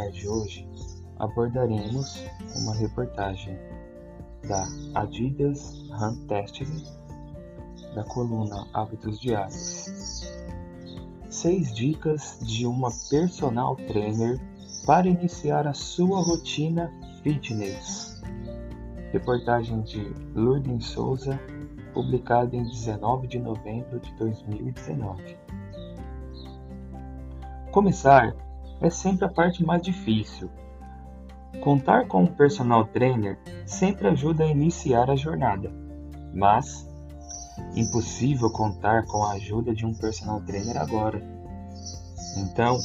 tarde de hoje abordaremos uma reportagem da Adidas Runtastic da coluna Hábitos Diários. Seis dicas de uma personal trainer para iniciar a sua rotina fitness. Reportagem de Lourdes Souza, publicada em 19 de novembro de 2019. Começar é sempre a parte mais difícil. Contar com um personal trainer sempre ajuda a iniciar a jornada, mas impossível contar com a ajuda de um personal trainer agora. Então,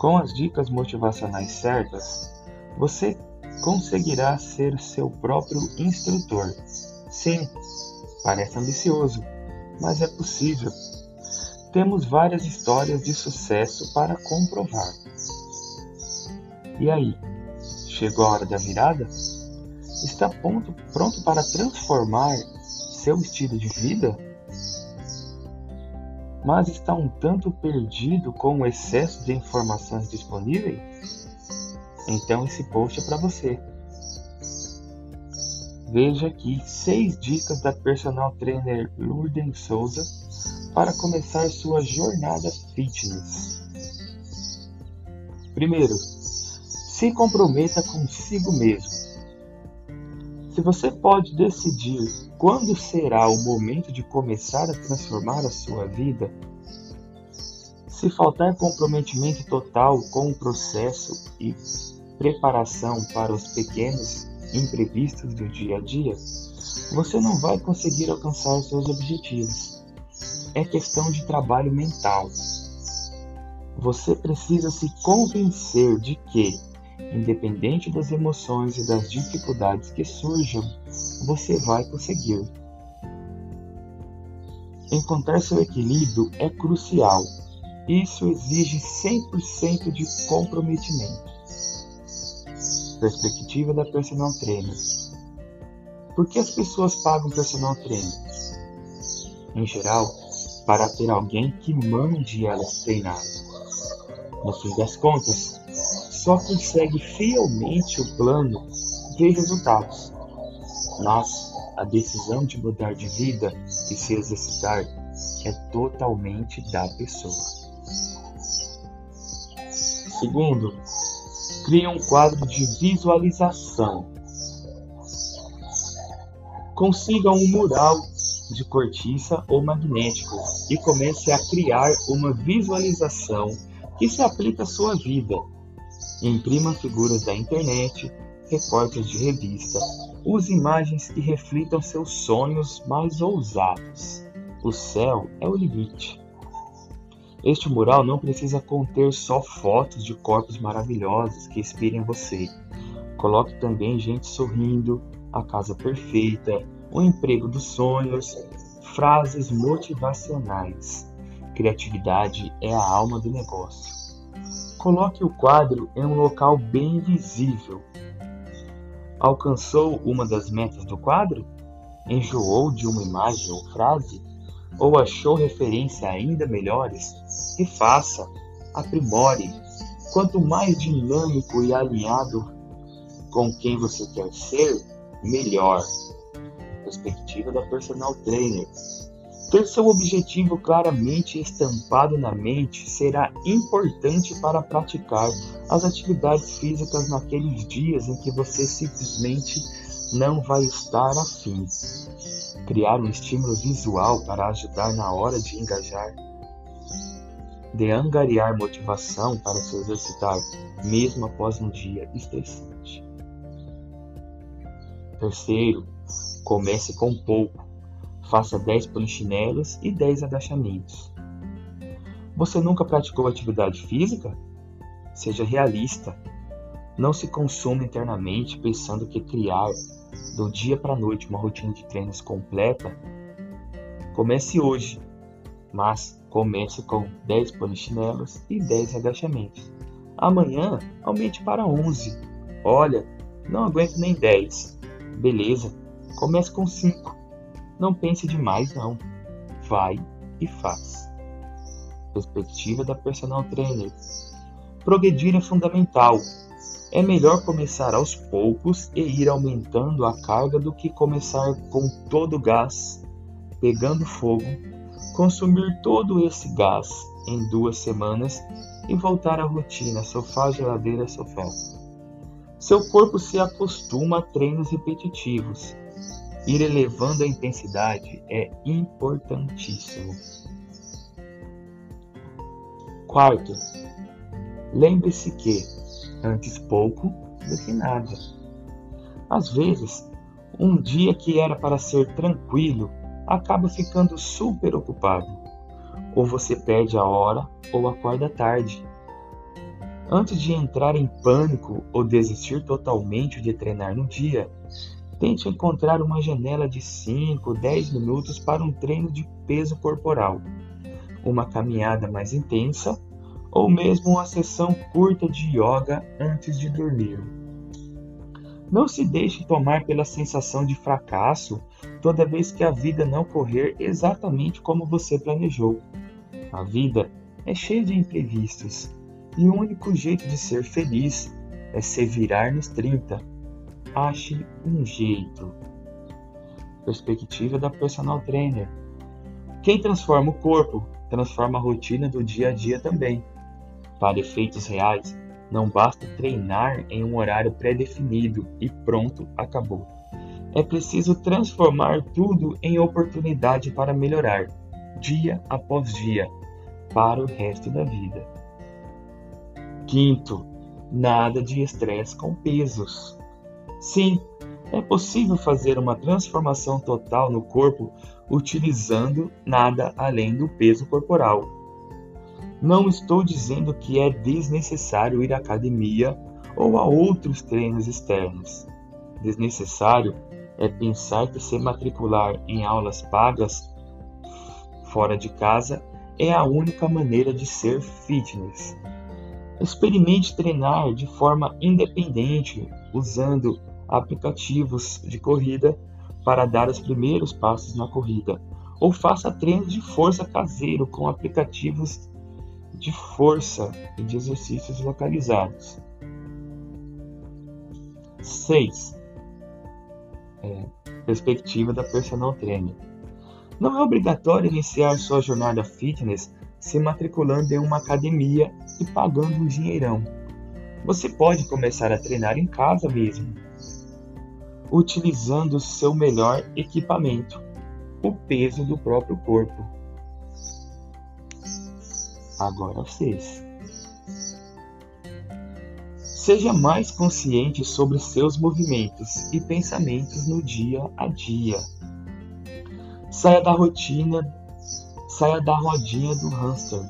com as dicas motivacionais certas, você conseguirá ser seu próprio instrutor. Sim, parece ambicioso, mas é possível temos várias histórias de sucesso para comprovar. E aí, chegou a hora da virada? Está pronto, pronto para transformar seu estilo de vida? Mas está um tanto perdido com o excesso de informações disponíveis? Então esse post é para você. Veja aqui seis dicas da personal trainer Lourdes Souza para começar sua jornada fitness. Primeiro, se comprometa consigo mesmo. Se você pode decidir quando será o momento de começar a transformar a sua vida, se faltar comprometimento total com o processo e preparação para os pequenos imprevistos do dia a dia, você não vai conseguir alcançar seus objetivos é questão de trabalho mental. Você precisa se convencer de que, independente das emoções e das dificuldades que surjam, você vai conseguir. Encontrar seu equilíbrio é crucial. Isso exige 100% de comprometimento. Perspectiva da personal trainer. Por que as pessoas pagam personal trainer? Em geral, para ter alguém que mande elas treinar. No fim das contas, só consegue fielmente o plano ver resultados. Mas a decisão de mudar de vida e se exercitar é totalmente da pessoa. Segundo, crie um quadro de visualização. Consiga um mural de cortiça ou magnético e comece a criar uma visualização que se aplica à sua vida. Imprima figuras da internet, recortes de revista, use imagens que reflitam seus sonhos mais ousados. O céu é o limite. Este mural não precisa conter só fotos de corpos maravilhosos que inspirem você. Coloque também gente sorrindo, a casa perfeita, o emprego dos sonhos, frases motivacionais. Criatividade é a alma do negócio. Coloque o quadro em um local bem visível. Alcançou uma das metas do quadro? Enjoou de uma imagem ou frase? Ou achou referência ainda melhores? Refaça, aprimore. Quanto mais dinâmico e alinhado com quem você quer ser, melhor perspectiva da personal trainer. Ter seu objetivo claramente estampado na mente será importante para praticar as atividades físicas naqueles dias em que você simplesmente não vai estar afim. Criar um estímulo visual para ajudar na hora de engajar. De angariar motivação para se exercitar, mesmo após um dia estressante. Terceiro, Comece com pouco. Faça 10 polichinelos e 10 agachamentos. Você nunca praticou atividade física? Seja realista. Não se consuma internamente pensando que criar do dia para a noite uma rotina de treinos completa. Comece hoje, mas comece com 10 polichinelos e 10 agachamentos. Amanhã aumente para 11. Olha, não aguento nem 10. Beleza, Comece com 5. Não pense demais, não. Vai e faz. Perspectiva da personal trainer. progredir é fundamental. É melhor começar aos poucos e ir aumentando a carga do que começar com todo o gás, pegando fogo, consumir todo esse gás em duas semanas e voltar à rotina sofá, geladeira, sofá. Seu corpo se acostuma a treinos repetitivos. Ir elevando a intensidade é importantíssimo. Quarto, lembre-se que antes pouco do que nada. Às vezes, um dia que era para ser tranquilo acaba ficando super ocupado. Ou você perde a hora ou acorda tarde. Antes de entrar em pânico ou desistir totalmente de treinar no dia, tente encontrar uma janela de 5, 10 minutos para um treino de peso corporal, uma caminhada mais intensa ou mesmo uma sessão curta de yoga antes de dormir. Não se deixe tomar pela sensação de fracasso toda vez que a vida não correr exatamente como você planejou. A vida é cheia de imprevistos e o único jeito de ser feliz é se virar nos 30. Ache um jeito. Perspectiva da personal trainer. Quem transforma o corpo, transforma a rotina do dia a dia também. Para efeitos reais, não basta treinar em um horário pré-definido e pronto, acabou. É preciso transformar tudo em oportunidade para melhorar, dia após dia, para o resto da vida. Quinto, nada de estresse com pesos. Sim, é possível fazer uma transformação total no corpo utilizando nada além do peso corporal não estou dizendo que é desnecessário ir à academia ou a outros treinos externos. Desnecessário é pensar que se matricular em aulas pagas fora de casa é a única maneira de ser fitness. Experimente treinar de forma independente usando aplicativos de corrida para dar os primeiros passos na corrida, ou faça treinos de força caseiro com aplicativos de força e de exercícios localizados. 6. É, perspectiva da personal trainer. Não é obrigatório iniciar sua jornada fitness se matriculando em uma academia e pagando um dinheirão. Você pode começar a treinar em casa mesmo, utilizando o seu melhor equipamento, o peso do próprio corpo. Agora vocês. Seja mais consciente sobre seus movimentos e pensamentos no dia a dia. Saia da rotina, saia da rodinha do hamster.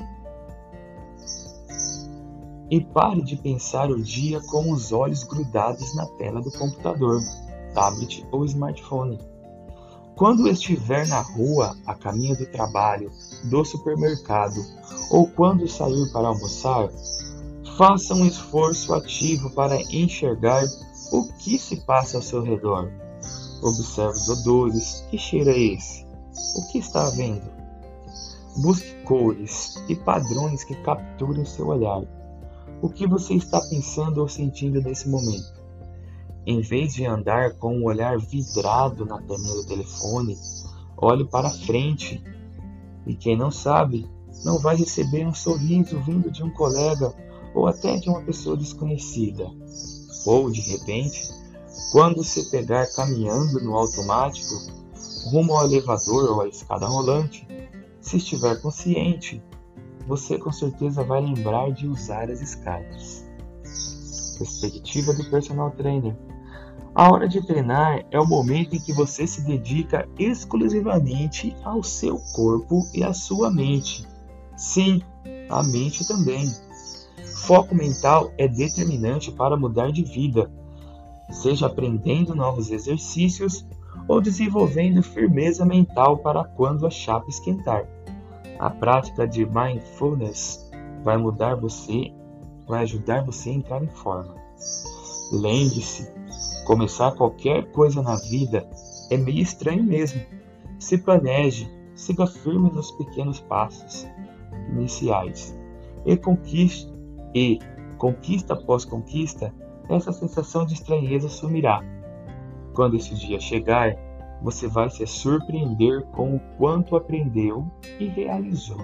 E pare de pensar o dia com os olhos grudados na tela do computador, tablet ou smartphone. Quando estiver na rua, a caminho do trabalho, do supermercado ou quando sair para almoçar, faça um esforço ativo para enxergar o que se passa ao seu redor. Observe os odores. Que cheiro é esse? O que está vendo? Busque cores e padrões que capturem seu olhar. O que você está pensando ou sentindo nesse momento? Em vez de andar com o olhar vidrado na telinha do telefone, olhe para frente. E quem não sabe, não vai receber um sorriso vindo de um colega ou até de uma pessoa desconhecida. Ou, de repente, quando se pegar caminhando no automático, rumo ao elevador ou à escada rolante, se estiver consciente, você com certeza vai lembrar de usar as escadas. Perspectiva do personal trainer. A hora de treinar é o momento em que você se dedica exclusivamente ao seu corpo e à sua mente. Sim, a mente também. Foco mental é determinante para mudar de vida, seja aprendendo novos exercícios ou desenvolvendo firmeza mental para quando a chapa esquentar. A prática de mindfulness vai mudar você, vai ajudar você a entrar em forma. Lembre-se Começar qualquer coisa na vida é meio estranho mesmo. Se planeje, siga firme nos pequenos passos iniciais e conquiste, e Conquista após conquista, essa sensação de estranheza sumirá. Quando esse dia chegar, você vai se surpreender com o quanto aprendeu e realizou.